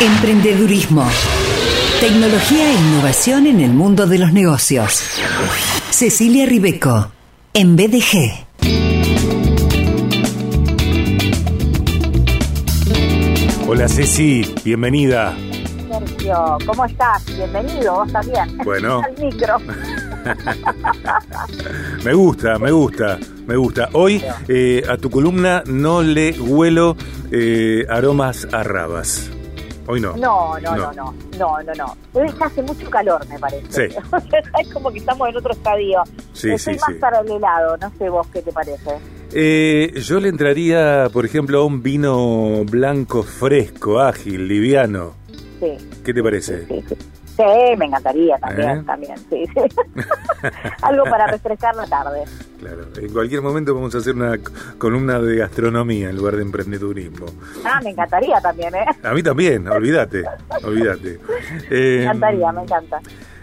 Emprendedurismo. Tecnología e innovación en el mundo de los negocios. Cecilia Ribeco, en BDG. Hola Ceci, bienvenida. Sergio, ¿cómo estás? Bienvenido, vos también. Bueno. Al micro. Me gusta, me gusta, me gusta. Hoy eh, a tu columna no le huelo eh, aromas a rabas. Hoy no. No, no, no, no, no, no, no. Hoy hace mucho calor, me parece. Sí. Es como que estamos en otro estadio. Sí, Estoy sí, más sí. para el helado, no sé vos qué te parece. Eh, yo le entraría, por ejemplo, a un vino blanco fresco, ágil, liviano. Sí, ¿Qué te parece? sí, sí. Sí, me encantaría también, ¿Eh? también, sí, sí. Algo para refrescar la tarde. Claro, en cualquier momento vamos a hacer una columna de gastronomía en lugar de emprendedurismo. Ah, me encantaría también, ¿eh? A mí también, olvídate, olvídate. Eh, Me encantaría, me encanta.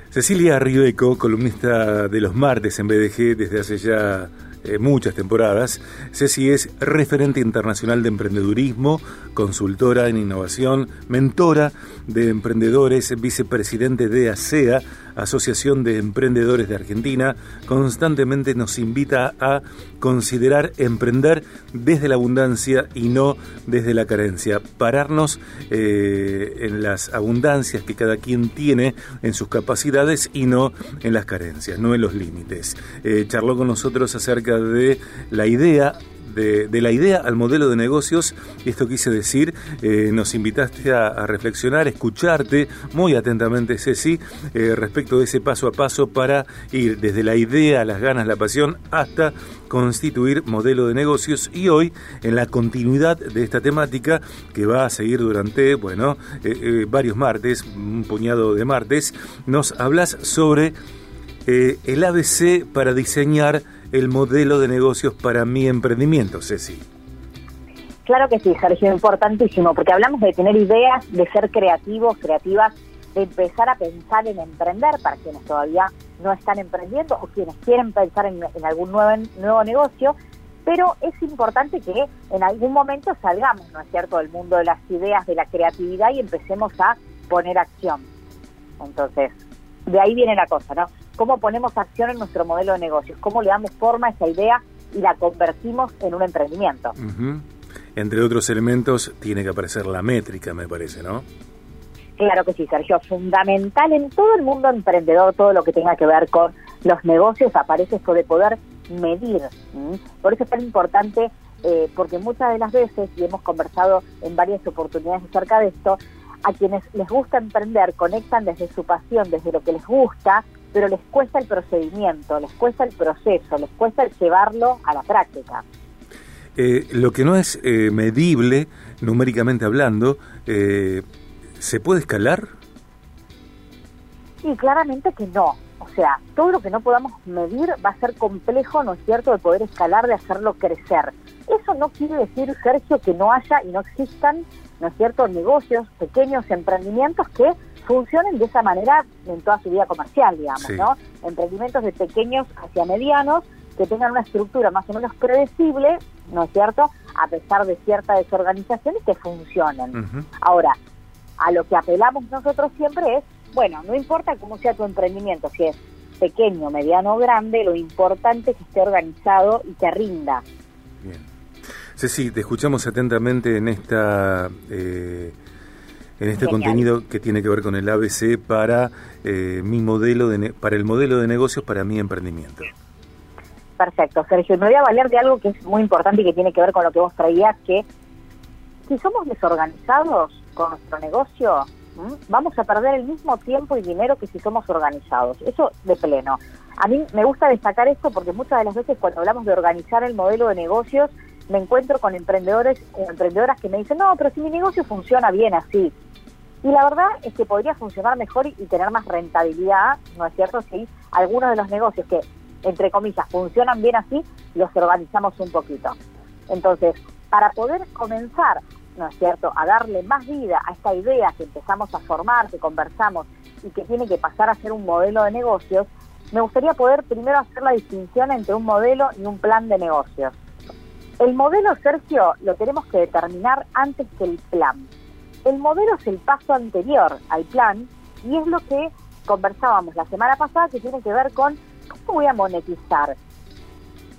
Cecilia Ribeco, columnista de los martes en BDG desde hace ya eh, muchas temporadas. Ceci es referente internacional de emprendedurismo, consultora en innovación, mentora de emprendedores, vicepresidente de ASEA, Asociación de Emprendedores de Argentina. Constantemente nos invita a considerar emprender desde la abundancia y no desde la carencia. Pararnos eh, en las abundancias que cada quien tiene en sus capacidades y no en las carencias, no en los límites. Eh, charló con nosotros acerca de la idea de, la idea al modelo de negocios, esto quise decir, eh, nos invitaste a, reflexionar, escucharte muy atentamente, Ceci, eh, respecto de ese paso a paso para ir desde la idea, las ganas, la pasión, hasta constituir modelo de negocios. Y hoy en la continuidad de esta temática que va a seguir durante, bueno, eh, varios martes, un puñado de martes, nos hablas sobre el ABC para diseñar el modelo de negocios para mi emprendimiento, Ceci. Claro que sí, Sergio, importantísimo, porque hablamos de tener ideas, de ser creativos, creativas, de empezar a pensar en emprender para quienes todavía no están emprendiendo o quienes quieren pensar en, en algún nuevo, nuevo negocio, pero es importante que en algún momento salgamos, ¿no es cierto?, del mundo de las ideas, de la creatividad y empecemos a poner acción. Entonces, de ahí viene la cosa, ¿no? ¿Cómo ponemos acción en nuestro modelo de negocios? ¿Cómo le damos forma a esa idea y la convertimos en un emprendimiento? Entre otros elementos, tiene que aparecer la métrica, me parece, ¿no? Claro que sí, Sergio. Fundamental en todo el mundo emprendedor, todo lo que tenga que ver con los negocios, aparece esto de poder medir. ¿m? Por eso es tan importante, eh, porque muchas de las veces, y hemos conversado en varias oportunidades acerca de esto, a quienes les gusta emprender conectan desde su pasión, desde lo que les gusta, pero les cuesta el procedimiento, les cuesta el proceso, les cuesta el llevarlo a la práctica. Eh, lo que no es eh, medible, numéricamente hablando, eh, ¿se puede escalar? Y claramente que no. O sea, todo lo que no podamos medir va a ser complejo, ¿no es cierto?, de poder escalar, de hacerlo crecer. Eso no quiere decir, Sergio, que no haya y no existan, ¿no es cierto?, negocios, pequeños emprendimientos que funcionen de esa manera en toda su vida comercial, digamos, Sí. ¿no? Emprendimientos de pequeños hacia medianos que tengan una estructura más o menos predecible, ¿no es cierto?, a pesar de cierta desorganización y que funcionen. Ahora, a lo que apelamos nosotros siempre es, bueno, no importa cómo sea tu emprendimiento, si es pequeño, mediano o grande, lo importante es que esté organizado y que rinda. Bien. Ceci, te escuchamos atentamente en esta eh, en este Genial. contenido que tiene que ver con el ABC para eh, mi modelo de ne- para el modelo de negocios para mi emprendimiento. Perfecto, Sergio. Me voy a valer de algo que es muy importante y que tiene que ver con lo que vos traías, que si somos desorganizados con nuestro negocio, ¿m? vamos a perder el mismo tiempo y dinero que si somos organizados. Eso de pleno. A mí me gusta destacar esto porque muchas de las veces cuando hablamos de organizar el modelo de negocios, me encuentro con emprendedores o emprendedoras que me dicen, no, pero si mi negocio funciona bien así. Y la verdad es que podría funcionar mejor y, y tener más rentabilidad, ¿no es cierto? Si algunos de los negocios que, entre comillas, funcionan bien así, los organizamos un poquito. Entonces, para poder comenzar, ¿no es cierto?, a darle más vida a esta idea que empezamos a formar, que conversamos y que tiene que pasar a ser un modelo de negocios, me gustaría poder primero hacer la distinción entre un modelo y un plan de negocios. El modelo, Sergio, lo tenemos que determinar antes que el plan. El modelo es el paso anterior al plan y es lo que conversábamos la semana pasada que tiene que ver con cómo voy a monetizar,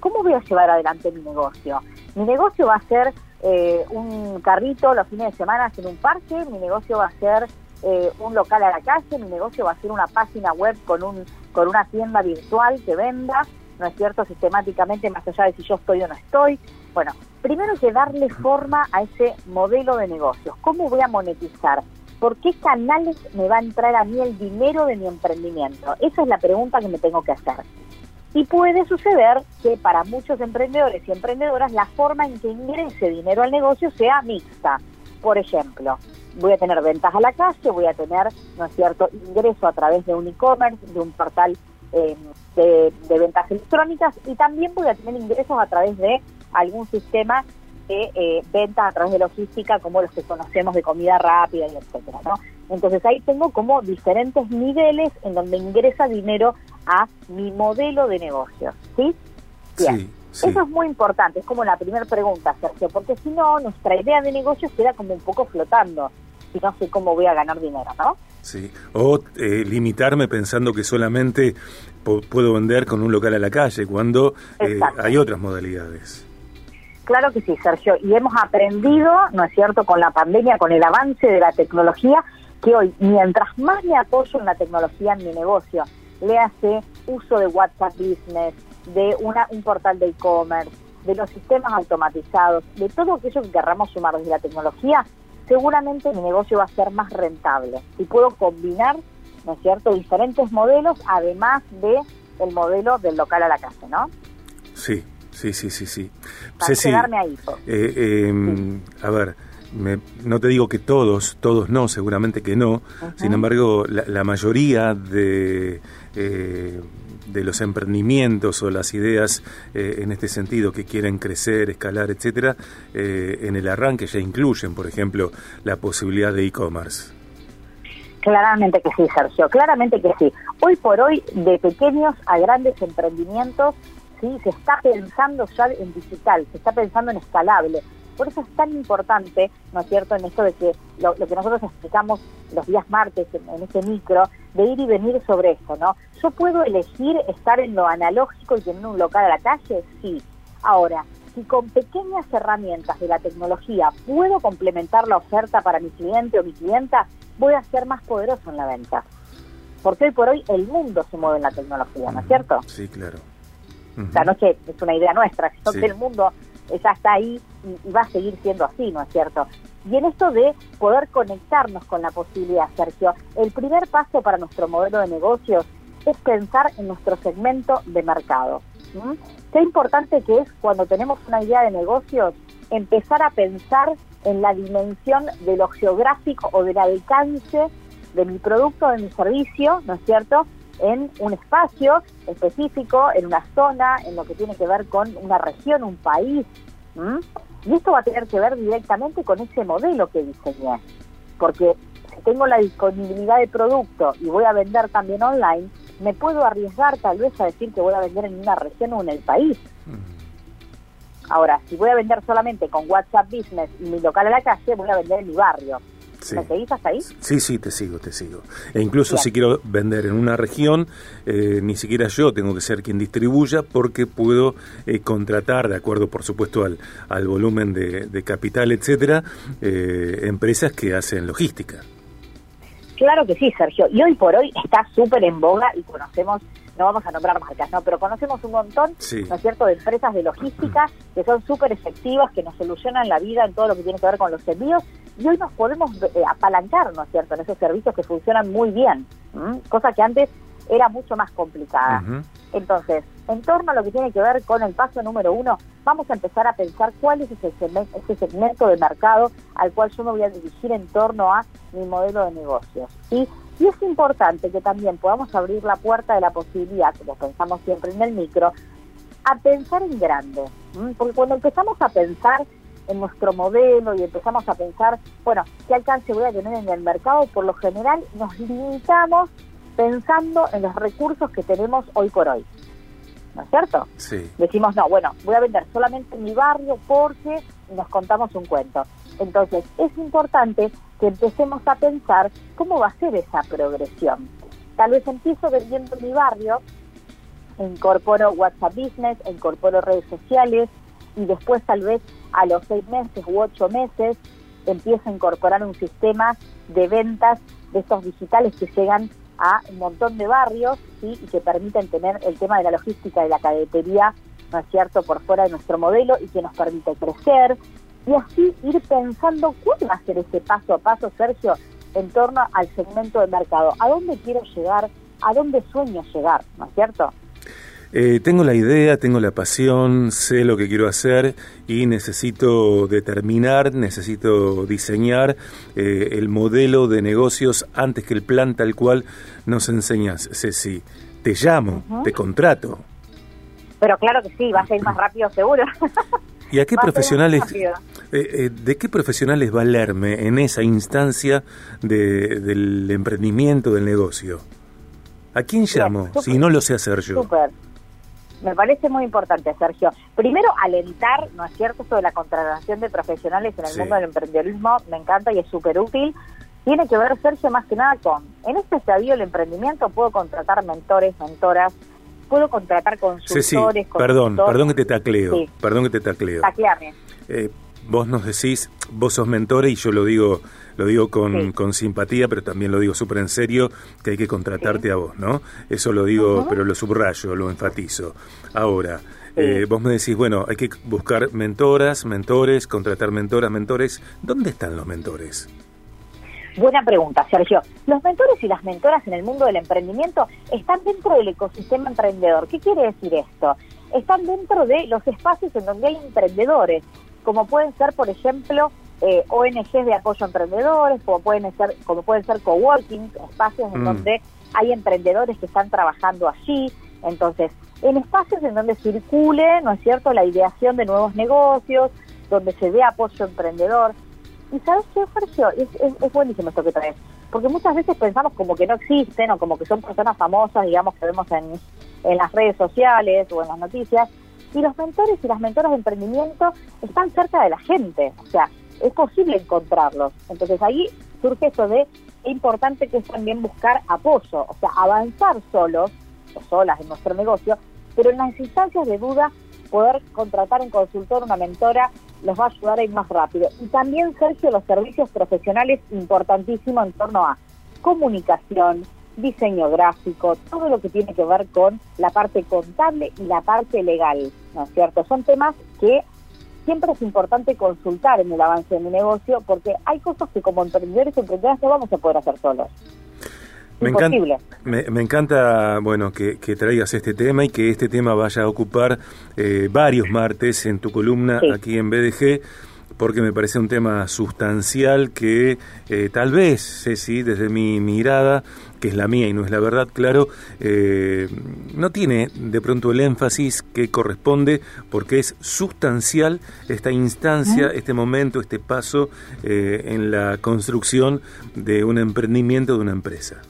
cómo voy a llevar adelante mi negocio. Mi negocio va a ser eh, un carrito los fines de semana en un parque, mi negocio va a ser eh, un local a la calle, mi negocio va a ser una página web con, un, con una tienda virtual que venda, ¿no es cierto?, sistemáticamente más allá de si yo estoy o no estoy. Bueno, primero que darle forma a ese modelo de negocios. ¿Cómo voy a monetizar? ¿Por qué canales me va a entrar a mí el dinero de mi emprendimiento? Esa es la pregunta que me tengo que hacer. Y puede suceder que para muchos emprendedores y emprendedoras la forma en que ingrese dinero al negocio sea mixta. Por ejemplo, voy a tener ventas a la calle, voy a tener, ¿no es cierto?, ingreso a través de un e-commerce, de un portal eh, de, ventas electrónicas y también voy a tener ingresos a través de algún sistema de eh, ventas a través de logística como los que conocemos de comida rápida y etcétera, ¿no? Entonces ahí tengo como diferentes niveles en donde ingresa dinero a mi modelo de negocios, ¿sí? Bien. Eso es muy importante, es como la primera pregunta, Sergio, porque si no, nuestra idea de negocio queda como un poco flotando, si no sé cómo voy a ganar dinero, ¿no? Sí, o eh, limitarme pensando que solamente puedo vender con un local a la calle, cuando eh, hay otras modalidades. Claro que sí, Sergio, y hemos aprendido, ¿no es cierto?, con la pandemia, con el avance de la tecnología, que hoy, mientras más me apoyo en la tecnología en mi negocio, le hace uso de WhatsApp Business, de una, un portal de e-commerce, de los sistemas automatizados, de todo aquello que querramos sumar desde la tecnología, seguramente mi negocio va a ser más rentable. Y puedo combinar, ¿no es cierto?, diferentes modelos, además de el modelo del local a la casa, ¿no? Sí, sí, sí, sí, sí. Para quedarme ahí. Eh, em, A ver, no te digo que todos, todos no, seguramente que no. Sin embargo, la, mayoría de, eh, de los emprendimientos o las ideas eh, en este sentido que quieren crecer, escalar, etcétera, eh, en el arranque ya incluyen, por ejemplo, la posibilidad de e-commerce. Claramente que sí, Sergio, claramente que sí. Hoy por hoy, de pequeños a grandes emprendimientos, sí, se está pensando ya en digital, se está pensando en escalable. Por eso es tan importante, ¿no es cierto?, en esto de que lo, que nosotros explicamos los días martes en, este micro, de ir y venir sobre esto, ¿no? ¿Yo puedo elegir estar en lo analógico y tener un local a la calle? Sí. Ahora, si con pequeñas herramientas de la tecnología puedo complementar la oferta para mi cliente o mi clienta, voy a ser más poderoso en la venta. Porque hoy por hoy el mundo se mueve en la tecnología, ¿no es cierto? Sí, claro. O sea, no es una idea nuestra, sino que el mundo ya está ahí y, va a seguir siendo así, ¿no es cierto? Y en esto de poder conectarnos con la posibilidad, Sergio, el primer paso para nuestro modelo de negocios es pensar en nuestro segmento de mercado. Qué importante que es cuando tenemos una idea de negocios empezar a pensar en la dimensión de lo geográfico o del alcance de mi producto, de mi servicio, ¿no es cierto? En un espacio específico, en una zona, en lo que tiene que ver con una región, un país, y esto va a tener que ver directamente con ese modelo que diseñé, porque si tengo la disponibilidad de producto y voy a vender también online, me puedo arriesgar tal vez a decir que voy a vender en una región o en el país. Ahora, si voy a vender solamente con WhatsApp Business y mi local a la calle, voy a vender en mi barrio. Sí. seguís hasta ahí? Sí, sí, te sigo, te sigo. E incluso si quiero vender en una región, eh, ni siquiera yo tengo que ser quien distribuya porque puedo eh, contratar, de acuerdo por supuesto al, al volumen de, capital, etcétera, eh, empresas que hacen logística. Claro que sí, Sergio. Y hoy por hoy está súper en boga y conocemos no vamos a nombrar marcas, ¿no? Pero conocemos un montón, ¿no es cierto?, de empresas de logística que son súper efectivas, que nos solucionan la vida en todo lo que tiene que ver con los envíos y hoy nos podemos eh, apalancar, ¿no es cierto?, en esos servicios que funcionan muy bien, cosa que antes era mucho más complicada. Entonces, en torno a lo que tiene que ver con el paso número uno, vamos a empezar a pensar cuál es ese segmento, ese segmento de mercado al cual yo me voy a dirigir en torno a mi modelo de negocios. ¿sí? Y es importante que también podamos abrir la puerta de la posibilidad, como pensamos siempre en el micro, a pensar en grande. Porque cuando empezamos a pensar en nuestro modelo y empezamos a pensar, bueno, qué alcance voy a tener en el mercado, por lo general nos limitamos pensando en los recursos que tenemos hoy por hoy. ¿No es cierto? Sí. Decimos, no, bueno, voy a vender solamente en mi barrio porque nos contamos un cuento. Entonces, es importante que empecemos a pensar cómo va a ser esa progresión. Tal vez empiezo vendiendo en mi barrio, incorporo WhatsApp Business, incorporo redes sociales y después tal vez a los seis meses u ocho meses empiezo a incorporar un sistema de ventas de estos digitales que llegan a un montón de barrios y que permiten tener el tema de la logística y la cadetería, ¿no es cierto?, por fuera de nuestro modelo y que nos permite crecer. Y así ir pensando cuál va a ser ese paso a paso, Sergio, en torno al segmento de mercado. ¿A dónde quiero llegar? ¿A dónde sueño llegar? ¿No es cierto? Eh, tengo la idea, tengo la pasión, sé lo que quiero hacer y necesito determinar, necesito diseñar eh, el modelo de negocios antes que el plan tal cual nos enseñas, Ceci. Te llamo, te contrato. Pero claro que sí, va a ser más rápido seguro. ¿Y a qué profesionales, eh, de qué profesionales valerme en esa instancia del emprendimiento, del negocio? ¿A quién llamo si no lo sé hacer yo? Super. Me parece muy importante, Sergio. Primero, alentar, ¿no es cierto?, sobre la contratación de profesionales en el mundo del emprendedorismo, me encanta y es súper útil. Tiene que ver, Sergio, más que nada con, en este estadio del emprendimiento puedo contratar mentores, mentoras, puedo contratar consultores. Sí, sí. Perdón, perdón que te tacleo, perdón que te tacleo. Eh, vos nos decís, vos sos mentor y yo lo digo lo digo con, con simpatía, pero también lo digo súper en serio, que hay que contratarte a vos, ¿no? Eso lo digo, pero lo subrayo, lo enfatizo. Ahora, eh, vos me decís, bueno, hay que buscar mentoras, mentores, contratar mentoras, mentores. ¿Dónde están los mentores? Buena pregunta, Sergio. Los mentores y las mentoras en el mundo del emprendimiento están dentro del ecosistema emprendedor. ¿Qué quiere decir esto? Están dentro de los espacios en donde hay emprendedores, como pueden ser, por ejemplo, eh, ONGs de apoyo a emprendedores, como pueden ser, como pueden ser coworking, espacios en mm. donde hay emprendedores que están trabajando allí. Entonces, en espacios en donde circule, ¿no es cierto?, la ideación de nuevos negocios, donde se dé apoyo emprendedor. Y sabes qué, Sergio, es, es, buenísimo esto que traes, porque muchas veces pensamos como que no existen o como que son personas famosas, digamos, que vemos en, en las redes sociales o en las noticias, y los mentores y las mentoras de emprendimiento están cerca de la gente, o sea, es posible encontrarlos. Entonces ahí surge eso de qué importante que es también buscar apoyo, o sea, avanzar solos o solas en nuestro negocio, pero en las instancias de duda poder contratar un consultor, una mentora, los va a ayudar a ir más rápido. Y también, Sergio, los servicios profesionales importantísimos en torno a comunicación, diseño gráfico, todo lo que tiene que ver con la parte contable y la parte legal, ¿no es cierto? Son temas que siempre es importante consultar en el avance de mi negocio porque hay cosas que como emprendedores y emprendedoras no vamos a poder hacer solos. Me encanta, me, encanta, bueno, que, traigas este tema y que este tema vaya a ocupar eh, varios martes en tu columna aquí en BDG porque me parece un tema sustancial que eh, tal vez, Ceci, desde mi mirada, que es la mía y no es la verdad, claro, eh, no tiene de pronto el énfasis que corresponde porque es sustancial esta instancia, este momento, este paso eh, en la construcción de un emprendimiento, de una empresa.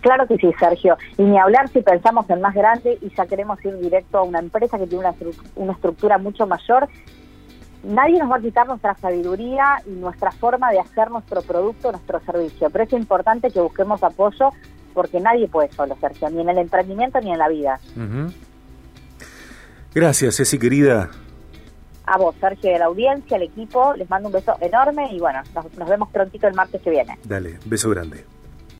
Claro que sí, Sergio. Y ni hablar si pensamos en más grande y ya queremos ir directo a una empresa que tiene una, una estructura mucho mayor nadie nos va a quitar nuestra sabiduría y nuestra forma de hacer nuestro producto, nuestro servicio. Pero es importante que busquemos apoyo porque nadie puede solo, Sergio, ni en el emprendimiento ni en la vida. Gracias, Ceci, querida. A vos, Sergio, de la audiencia, al equipo, les mando un beso enorme y bueno, nos, nos vemos prontito el martes que viene. Dale, beso grande.